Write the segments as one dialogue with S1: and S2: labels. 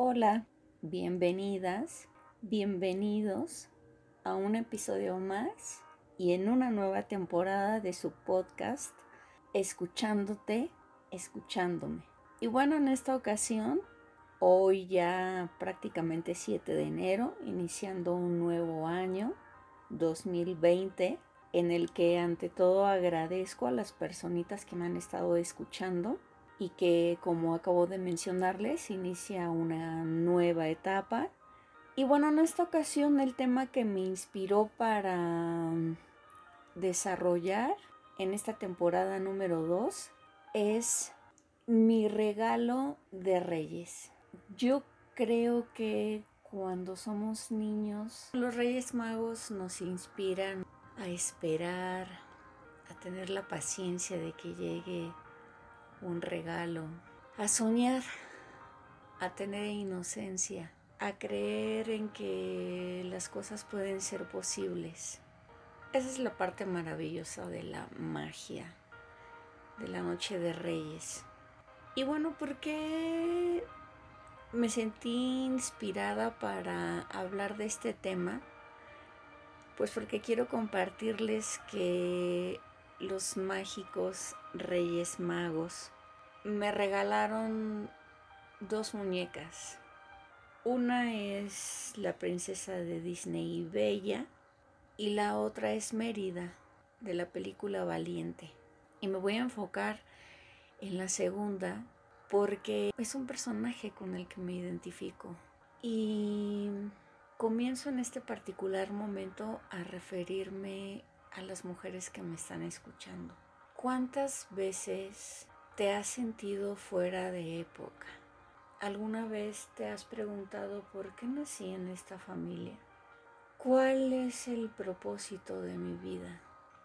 S1: Hola, bienvenidas, bienvenidos a un episodio más y en una nueva temporada de su podcast Escuchándote, escuchándome. Y bueno, en esta ocasión, hoy ya prácticamente 7 de enero, iniciando un nuevo año, 2020, en el que ante todo agradezco a las personitas que me han estado escuchando y que como acabo de mencionarles inicia una nueva etapa. Y bueno, en esta ocasión el tema que me inspiró para desarrollar en esta temporada número 2 es mi regalo de reyes. Yo creo que cuando somos niños, los reyes magos nos inspiran a esperar, a tener la paciencia de que llegue un regalo, a soñar, a tener inocencia, a creer en que las cosas pueden ser posibles. Esa es la parte maravillosa de la magia, de la noche de reyes. Y bueno, ¿por qué me sentí inspirada para hablar de este tema? Pues porque quiero compartirles que los mágicos Reyes Magos me regalaron dos muñecas. Una es la princesa de Disney Bella y la otra es Mérida de la película Valiente. Y me voy a enfocar en la segunda porque es un personaje con el que me identifico. Y comienzo en este particular momento a referirme a las mujeres que me están escuchando. ¿Cuántas veces te has sentido fuera de época? ¿Alguna vez te has preguntado por qué nací en esta familia? ¿Cuál es el propósito de mi vida?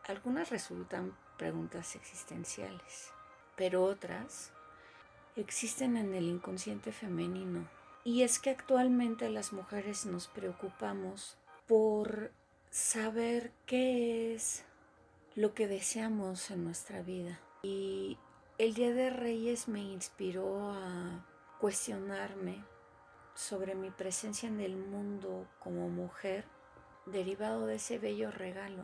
S1: Algunas resultan preguntas existenciales, pero otras existen en el inconsciente femenino. Y es que actualmente las mujeres nos preocupamos por saber qué es lo que deseamos en nuestra vida. Y el Día de Reyes me inspiró a cuestionarme sobre mi presencia en el mundo como mujer derivado de ese bello regalo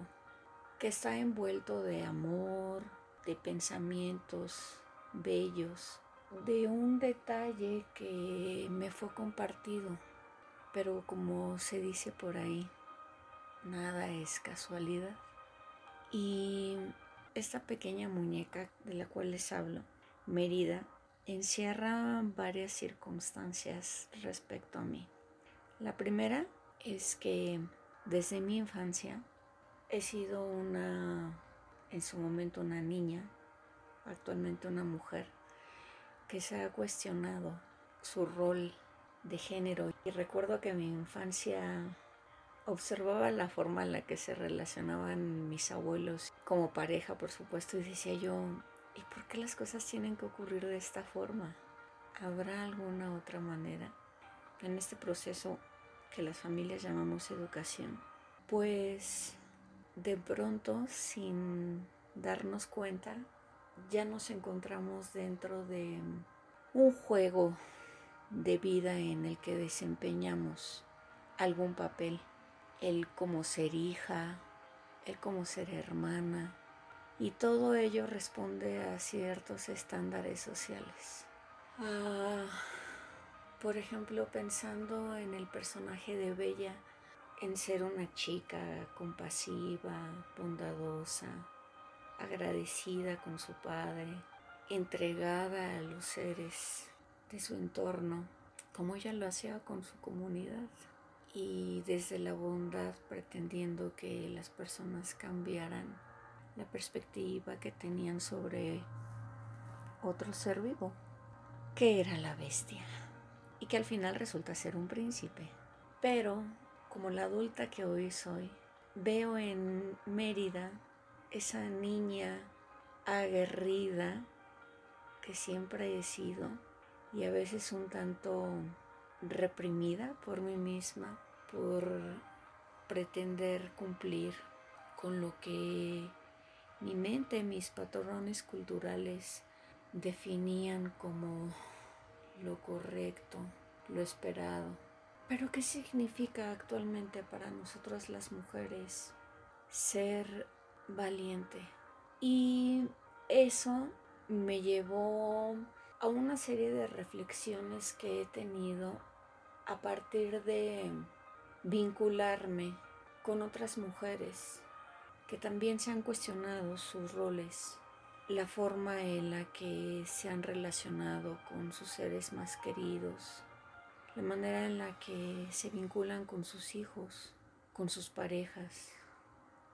S1: que está envuelto de amor, de pensamientos bellos, de un detalle que me fue compartido, pero como se dice por ahí, nada es casualidad. Y esta pequeña muñeca de la cual les hablo, Mérida, encierra varias circunstancias respecto a mí. La primera es que desde mi infancia he sido una, en su momento una niña, actualmente una mujer, que se ha cuestionado su rol de género. Y recuerdo que mi infancia observaba la forma en la que se relacionaban mis abuelos como pareja, por supuesto, y decía yo, ¿y por qué las cosas tienen que ocurrir de esta forma? ¿Habrá alguna otra manera? En este proceso que las familias llamamos educación, pues de pronto, sin darnos cuenta, ya nos encontramos dentro de un juego de vida en el que desempeñamos algún papel el como ser hija, el como ser hermana, y todo ello responde a ciertos estándares sociales. Ah, por ejemplo, pensando en el personaje de Bella, en ser una chica compasiva, bondadosa, agradecida con su padre, entregada a los seres de su entorno, como ella lo hacía con su comunidad y desde la bondad pretendiendo que las personas cambiaran la perspectiva que tenían sobre otro ser vivo, que era la bestia, y que al final resulta ser un príncipe. Pero, como la adulta que hoy soy, veo en Mérida esa niña aguerrida que siempre he sido y a veces un tanto reprimida por mí misma, por pretender cumplir con lo que mi mente, mis patrones culturales definían como lo correcto, lo esperado. Pero ¿qué significa actualmente para nosotras las mujeres ser valiente? Y eso me llevó a una serie de reflexiones que he tenido a partir de vincularme con otras mujeres que también se han cuestionado sus roles, la forma en la que se han relacionado con sus seres más queridos, la manera en la que se vinculan con sus hijos, con sus parejas,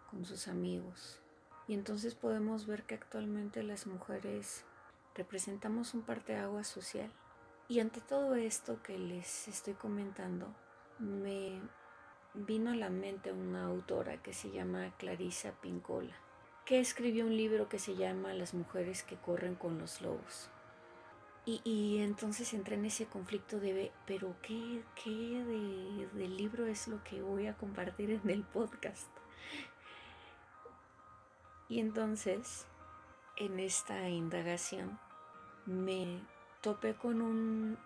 S1: con sus amigos. Y entonces podemos ver que actualmente las mujeres representamos un agua social. Y ante todo esto que les estoy comentando, me vino a la mente una autora que se llama Clarisa Pincola, que escribió un libro que se llama Las mujeres que corren con los lobos. Y, entonces entré en ese conflicto de, pero ¿qué, qué de, del libro es lo que voy a compartir en el podcast? Y entonces, en esta indagación, me topé con un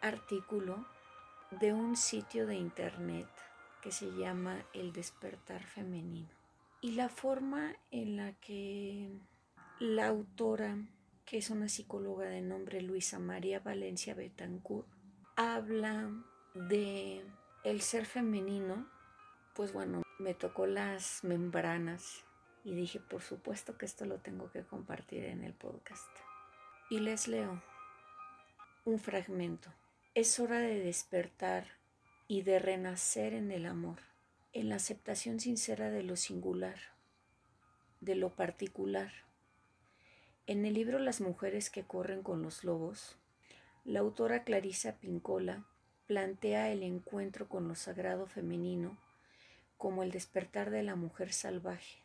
S1: artículo de un sitio de internet que se llama El despertar femenino. Y la forma en la que la autora, que es una psicóloga de nombre Luisa María Valencia Betancourt, habla de el ser femenino, pues bueno, me tocó las membranas y dije, por supuesto que esto lo tengo que compartir en el podcast. Y les leo un fragmento. Es hora de despertar y de renacer en el amor, en la aceptación sincera de lo singular, de lo particular. En el libro Las mujeres que corren con los lobos, la autora Clarisa Pincola plantea el encuentro con lo sagrado femenino como el despertar de la mujer salvaje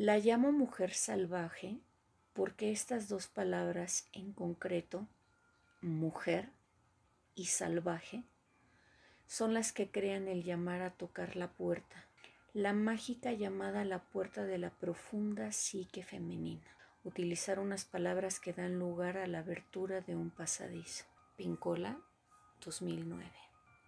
S1: la llamo mujer salvaje porque estas dos palabras en concreto, mujer y salvaje, son las que crean el llamar a tocar la puerta, la mágica llamada la puerta de la profunda psique femenina. Utilizar unas palabras que dan lugar a la abertura de un pasadizo. Pincola, 2009.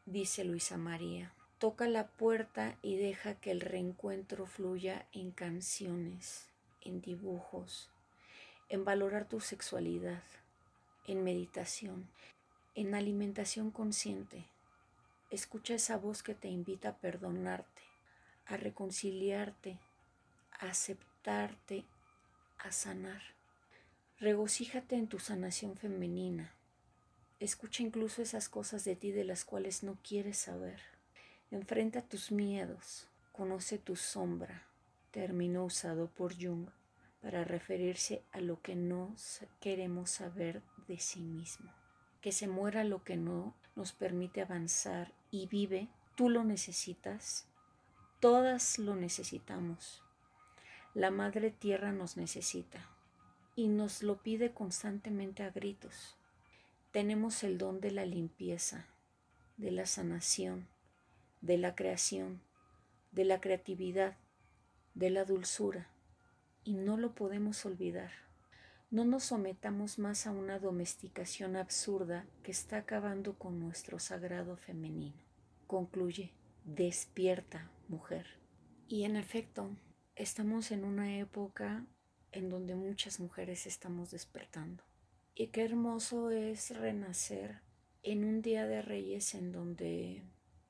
S1: Dice Luisa María. Toca la puerta y deja que el reencuentro fluya en canciones, en dibujos, en valorar tu sexualidad, en meditación, en alimentación consciente. Escucha esa voz que te invita a perdonarte, a reconciliarte, a aceptarte, a sanar. Regocíjate en tu sanación femenina. Escucha incluso esas cosas de ti de las cuales no quieres saber. Enfrenta tus miedos, conoce tu sombra, término usado por Jung para referirse a lo que no queremos saber de sí mismo. Que se muera lo que no nos permite avanzar y vive, tú lo necesitas, todas lo necesitamos. La Madre Tierra nos necesita y nos lo pide constantemente a gritos. Tenemos el don de la limpieza, de la sanación, de la creación, de la creatividad, de la dulzura, y no lo podemos olvidar. No nos sometamos más a una domesticación absurda que está acabando con nuestro sagrado femenino. Concluye, despierta, mujer. Y en efecto, estamos en una época en donde muchas mujeres estamos despertando. Y qué hermoso es renacer en un día de reyes en donde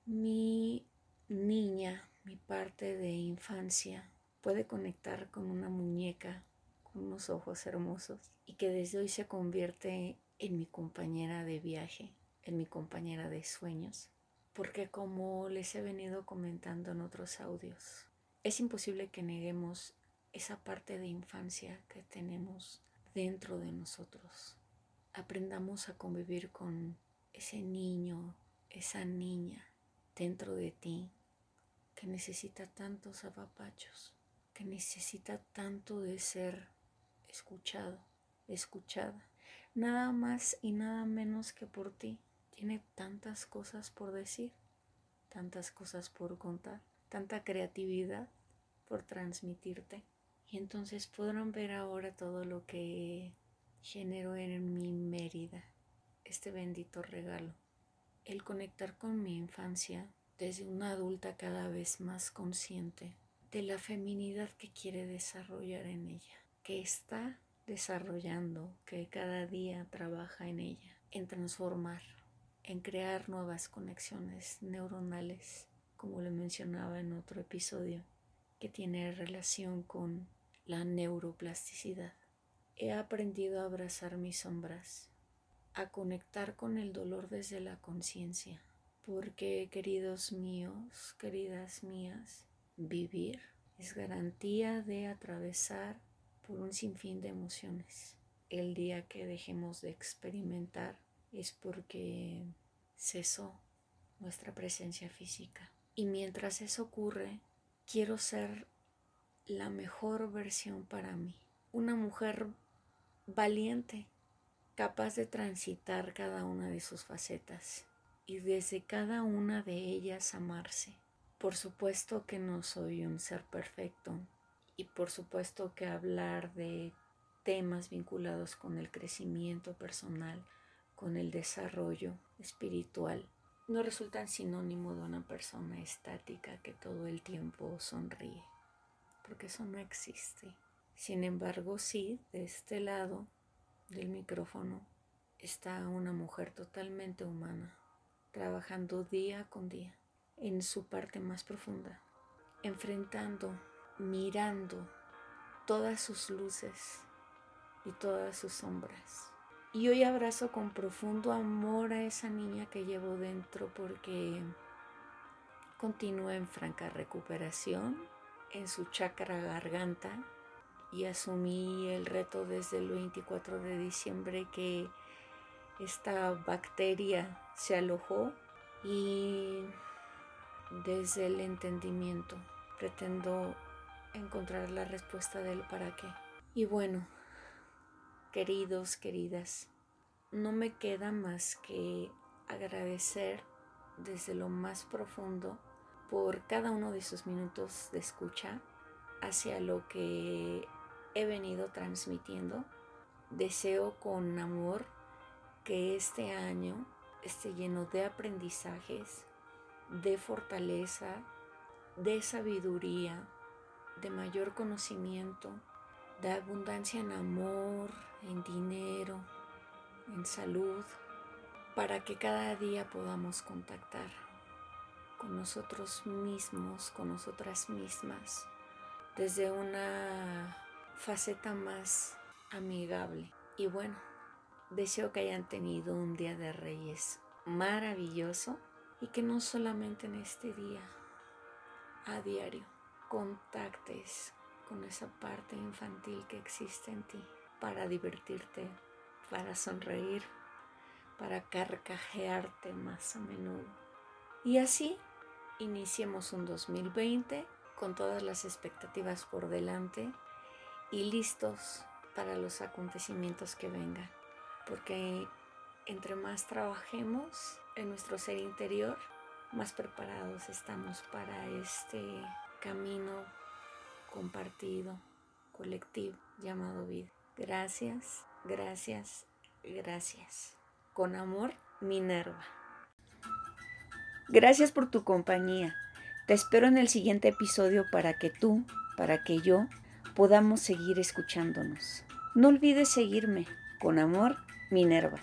S1: mi niña, mi parte de infancia, puede conectar con una muñeca con unos ojos hermosos y que desde hoy se convierte en mi compañera de viaje, en mi compañera de sueños. Porque como les he venido comentando en otros audios, es imposible que neguemos esa parte de infancia que tenemos dentro de nosotros. Aprendamos a convivir con ese niño, esa niña dentro de ti que necesita tantos apapachos, que necesita tanto de ser escuchado, escuchada. Nada más y nada menos que por ti. Tiene tantas cosas por decir, tantas cosas por contar, tanta creatividad por transmitirte. Y entonces podrán ver ahora todo lo que generó en mi Mérida, este bendito regalo el conectar con mi infancia desde una adulta cada vez más consciente de la feminidad que quiere desarrollar en ella, que está desarrollando, que cada día trabaja en ella, en transformar, en crear nuevas conexiones neuronales, como le mencionaba en otro episodio, que tiene relación con la neuroplasticidad. He aprendido a abrazar mis sombras, a conectar con el dolor desde la conciencia, porque queridos míos, queridas mías, vivir es garantía de atravesar por un sinfín de emociones. El día que dejemos de experimentar es porque cesó nuestra presencia física. Y mientras eso ocurre, quiero ser la mejor versión para mí. Una mujer valiente, capaz de transitar cada una de sus facetas y desde cada una de ellas amarse. Por supuesto que no soy un ser perfecto y por supuesto que hablar de temas vinculados con el crecimiento personal, con el desarrollo espiritual, no resultan sinónimo de una persona estática que todo el tiempo sonríe, porque eso no existe. Sin embargo, sí, de este lado del micrófono está una mujer totalmente humana, trabajando día con día en su parte más profunda, enfrentando, mirando todas sus luces y todas sus sombras. Y hoy abrazo con profundo amor a esa niña que llevo dentro porque continúa en franca recuperación en su chakra garganta y asumí el reto desde el 24 de diciembre que esta bacteria se alojó y desde el entendimiento pretendo encontrar la respuesta del para qué. Y bueno, queridos, queridas, no me queda más que agradecer desde lo más profundo por cada uno de sus minutos de escucha hacia lo que he venido transmitiendo. Deseo con amor que este año esté lleno de aprendizajes, de fortaleza, de sabiduría, de mayor conocimiento, de abundancia en amor, en dinero, en salud, para que cada día podamos contactar con nosotros mismos, con nosotras mismas, desde una faceta más amigable. Y bueno, deseo que hayan tenido un día de reyes maravilloso y que no solamente en este día, a diario, contactes con esa parte infantil que existe en ti para divertirte, para sonreír, para carcajearte más a menudo. Y así iniciemos un 2020 con todas las expectativas por delante y listos para los acontecimientos que vengan. Porque entre más trabajemos en nuestro ser interior, más preparados estamos para este camino compartido, colectivo, llamado vida. Gracias, gracias, gracias. Con amor, Minerva. Gracias por tu compañía. Te espero en el siguiente episodio para que tú, para que yo, podamos seguir escuchándonos. No olvides seguirme. Con amor, Minerva.